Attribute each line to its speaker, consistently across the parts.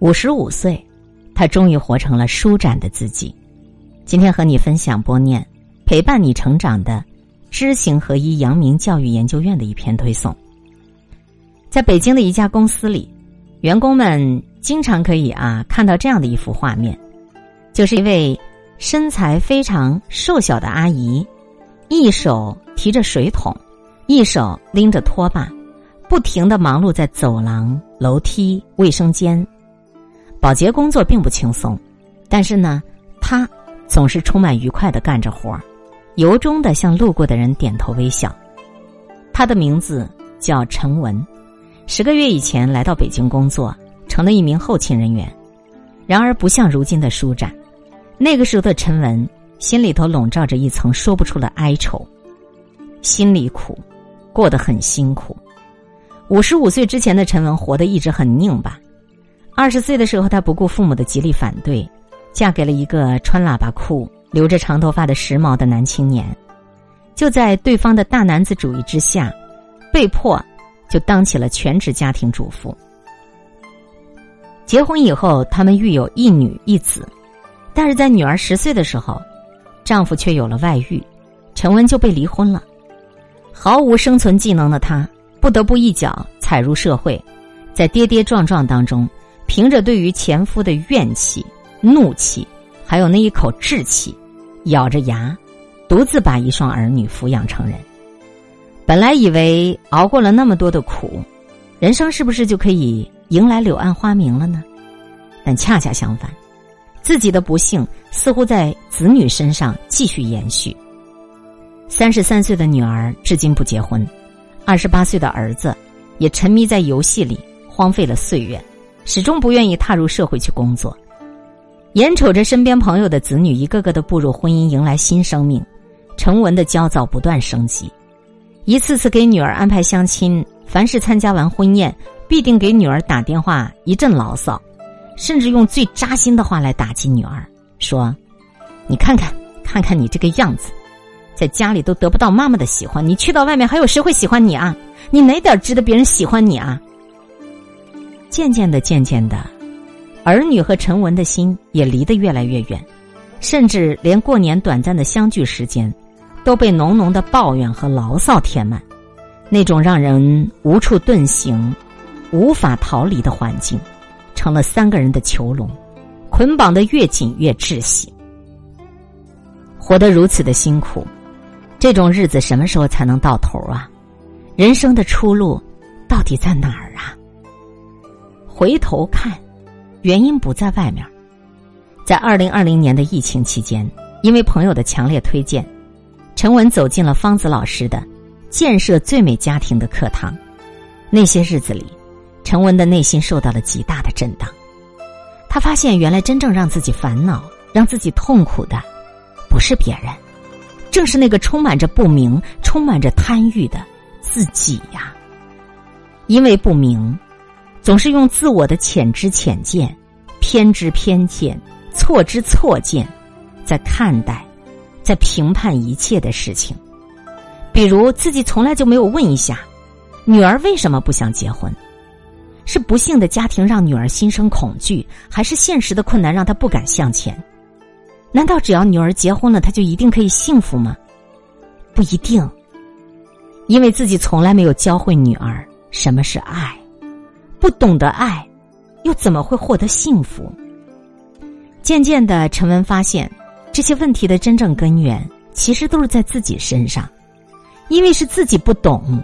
Speaker 1: 五十五岁，他终于活成了舒展的自己。今天和你分享播念陪伴你成长的知行合一阳明教育研究院的一篇推送。在北京的一家公司里，员工们经常可以啊看到这样的一幅画面，就是一位身材非常瘦小的阿姨，一手提着水桶，一手拎着拖把，不停的忙碌在走廊、楼梯、卫生间。保洁工作并不轻松，但是呢，他总是充满愉快的干着活儿，由衷的向路过的人点头微笑。他的名字叫陈文。十个月以前来到北京工作，成了一名后勤人员。然而不像如今的舒展，那个时候的陈文心里头笼罩着一层说不出的哀愁，心里苦，过得很辛苦。五十五岁之前的陈文活得一直很拧巴。二十岁的时候，她不顾父母的极力反对，嫁给了一个穿喇叭裤、留着长头发的时髦的男青年。就在对方的大男子主义之下，被迫。就当起了全职家庭主妇。结婚以后，他们育有一女一子，但是在女儿十岁的时候，丈夫却有了外遇，陈文就被离婚了。毫无生存技能的她，不得不一脚踩入社会，在跌跌撞撞当中，凭着对于前夫的怨气、怒气，还有那一口志气，咬着牙，独自把一双儿女抚养成人。本来以为熬过了那么多的苦，人生是不是就可以迎来柳暗花明了呢？但恰恰相反，自己的不幸似乎在子女身上继续延续。三十三岁的女儿至今不结婚，二十八岁的儿子也沉迷在游戏里荒废了岁月，始终不愿意踏入社会去工作。眼瞅着身边朋友的子女一个个的步入婚姻，迎来新生命，成文的焦躁不断升级。一次次给女儿安排相亲，凡是参加完婚宴，必定给女儿打电话一阵牢骚，甚至用最扎心的话来打击女儿，说：“你看看，看看你这个样子，在家里都得不到妈妈的喜欢，你去到外面还有谁会喜欢你啊？你哪点值得别人喜欢你啊？”渐渐的，渐渐的，儿女和陈文的心也离得越来越远，甚至连过年短暂的相聚时间。都被浓浓的抱怨和牢骚填满，那种让人无处遁形、无法逃离的环境，成了三个人的囚笼，捆绑的越紧越窒息。活得如此的辛苦，这种日子什么时候才能到头啊？人生的出路到底在哪儿啊？回头看，原因不在外面，在二零二零年的疫情期间，因为朋友的强烈推荐。陈文走进了方子老师的“建设最美家庭”的课堂。那些日子里，陈文的内心受到了极大的震荡。他发现，原来真正让自己烦恼、让自己痛苦的，不是别人，正是那个充满着不明、充满着贪欲的自己呀。因为不明，总是用自我的浅知浅见、偏知偏见、错知错见，在看待。在评判一切的事情，比如自己从来就没有问一下，女儿为什么不想结婚？是不幸的家庭让女儿心生恐惧，还是现实的困难让她不敢向前？难道只要女儿结婚了，她就一定可以幸福吗？不一定，因为自己从来没有教会女儿什么是爱，不懂得爱，又怎么会获得幸福？渐渐的，陈文发现。这些问题的真正根源，其实都是在自己身上，因为是自己不懂，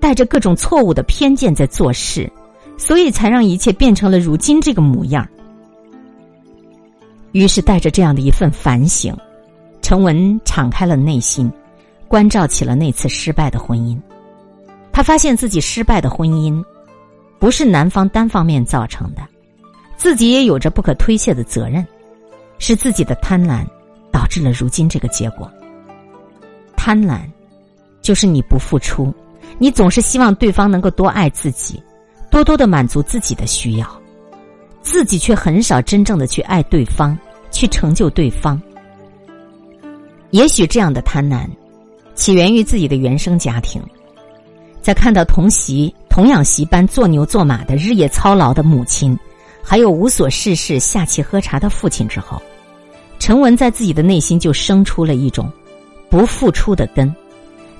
Speaker 1: 带着各种错误的偏见在做事，所以才让一切变成了如今这个模样。于是，带着这样的一份反省，陈文敞开了内心，关照起了那次失败的婚姻。他发现自己失败的婚姻，不是男方单方面造成的，自己也有着不可推卸的责任，是自己的贪婪。导致了如今这个结果。贪婪，就是你不付出，你总是希望对方能够多爱自己，多多的满足自己的需要，自己却很少真正的去爱对方，去成就对方。也许这样的贪婪，起源于自己的原生家庭，在看到同席同养媳般做牛做马的日夜操劳的母亲，还有无所事事下棋喝茶的父亲之后，陈文在自己的内心就生出了一种不付出的根，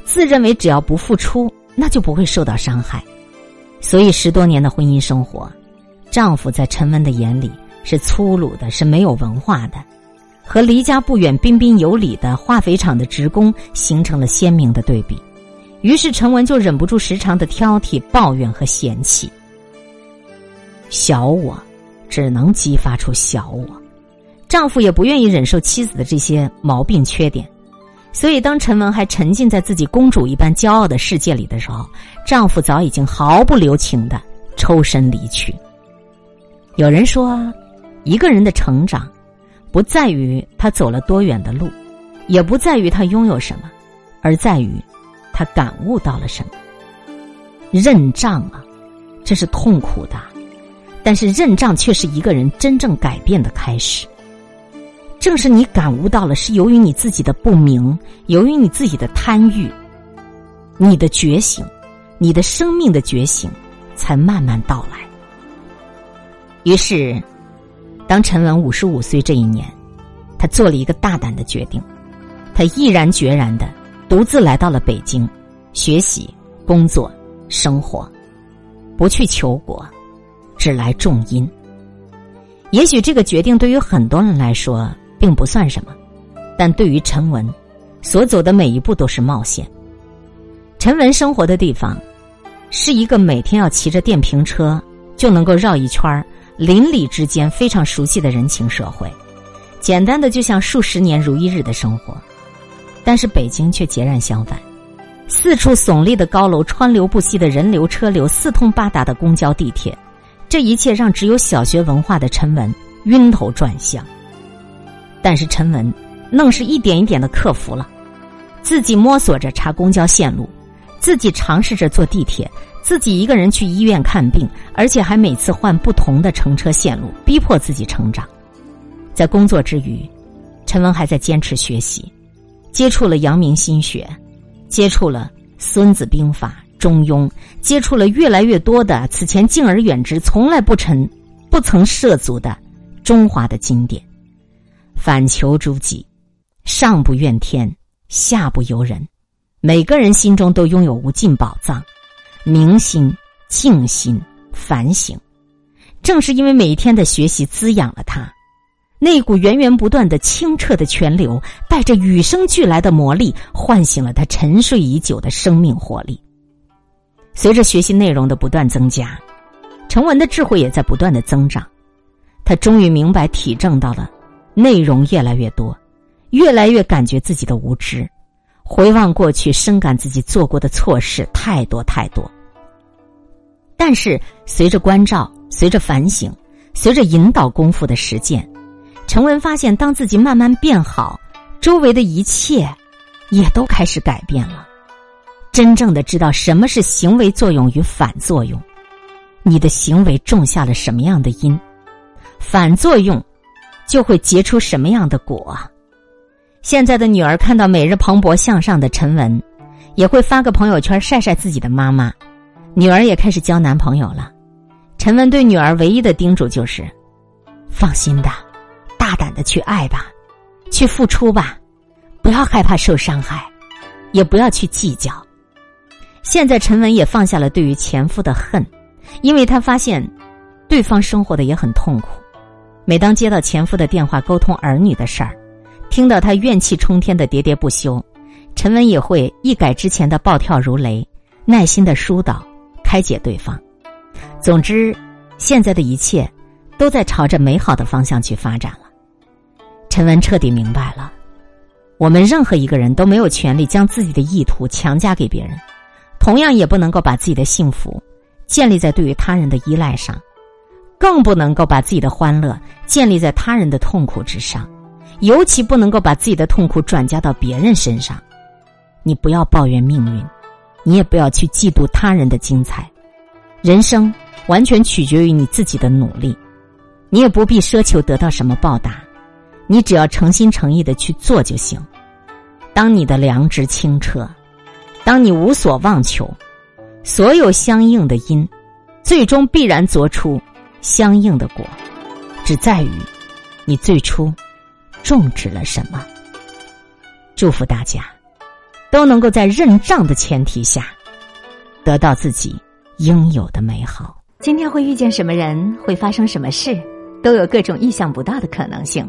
Speaker 1: 自认为只要不付出，那就不会受到伤害。所以十多年的婚姻生活，丈夫在陈文的眼里是粗鲁的，是没有文化的，和离家不远、彬彬有礼的化肥厂的职工形成了鲜明的对比。于是陈文就忍不住时常的挑剔、抱怨和嫌弃。小我，只能激发出小我。丈夫也不愿意忍受妻子的这些毛病缺点，所以当陈文还沉浸在自己公主一般骄傲的世界里的时候，丈夫早已经毫不留情的抽身离去。有人说，一个人的成长，不在于他走了多远的路，也不在于他拥有什么，而在于。他感悟到了什么？认账啊，这是痛苦的，但是认账却是一个人真正改变的开始。正是你感悟到了，是由于你自己的不明，由于你自己的贪欲，你的觉醒，你的生命的觉醒，才慢慢到来。于是，当陈文五十五岁这一年，他做了一个大胆的决定，他毅然决然的。独自来到了北京，学习、工作、生活，不去求果，只来种因。也许这个决定对于很多人来说并不算什么，但对于陈文，所走的每一步都是冒险。陈文生活的地方，是一个每天要骑着电瓶车就能够绕一圈邻里之间非常熟悉的人情社会，简单的就像数十年如一日的生活。但是北京却截然相反，四处耸立的高楼，川流不息的人流车流，四通八达的公交地铁，这一切让只有小学文化的陈文晕头转向。但是陈文愣是一点一点的克服了，自己摸索着查公交线路，自己尝试着坐地铁，自己一个人去医院看病，而且还每次换不同的乘车线路，逼迫自己成长。在工作之余，陈文还在坚持学习。接触了阳明心学，接触了《孙子兵法》《中庸》，接触了越来越多的此前敬而远之、从来不曾不曾涉足的中华的经典。反求诸己，上不怨天，下不尤人。每个人心中都拥有无尽宝藏，明心、静心、反省，正是因为每天的学习滋养了他。那股源源不断的清澈的泉流，带着与生俱来的魔力，唤醒了他沉睡已久的生命活力。随着学习内容的不断增加，陈文的智慧也在不断的增长。他终于明白体证到了，内容越来越多，越来越感觉自己的无知。回望过去，深感自己做过的错事太多太多。但是随着关照，随着反省，随着引导功夫的实践。陈文发现，当自己慢慢变好，周围的一切也都开始改变了。真正的知道什么是行为作用与反作用，你的行为种下了什么样的因，反作用就会结出什么样的果。现在的女儿看到每日蓬勃向上的陈文，也会发个朋友圈晒晒自己的妈妈。女儿也开始交男朋友了。陈文对女儿唯一的叮嘱就是：放心的。大胆的去爱吧，去付出吧，不要害怕受伤害，也不要去计较。现在陈文也放下了对于前夫的恨，因为他发现对方生活的也很痛苦。每当接到前夫的电话沟通儿女的事儿，听到他怨气冲天的喋喋不休，陈文也会一改之前的暴跳如雷，耐心的疏导、开解对方。总之，现在的一切都在朝着美好的方向去发展了。陈文彻底明白了，我们任何一个人都没有权利将自己的意图强加给别人，同样也不能够把自己的幸福建立在对于他人的依赖上，更不能够把自己的欢乐建立在他人的痛苦之上，尤其不能够把自己的痛苦转嫁到别人身上。你不要抱怨命运，你也不要去嫉妒他人的精彩。人生完全取决于你自己的努力，你也不必奢求得到什么报答。你只要诚心诚意的去做就行。当你的良知清澈，当你无所妄求，所有相应的因，最终必然做出相应的果，只在于你最初种植了什么。祝福大家都能够在认账的前提下，得到自己应有的美好。
Speaker 2: 今天会遇见什么人，会发生什么事，都有各种意想不到的可能性。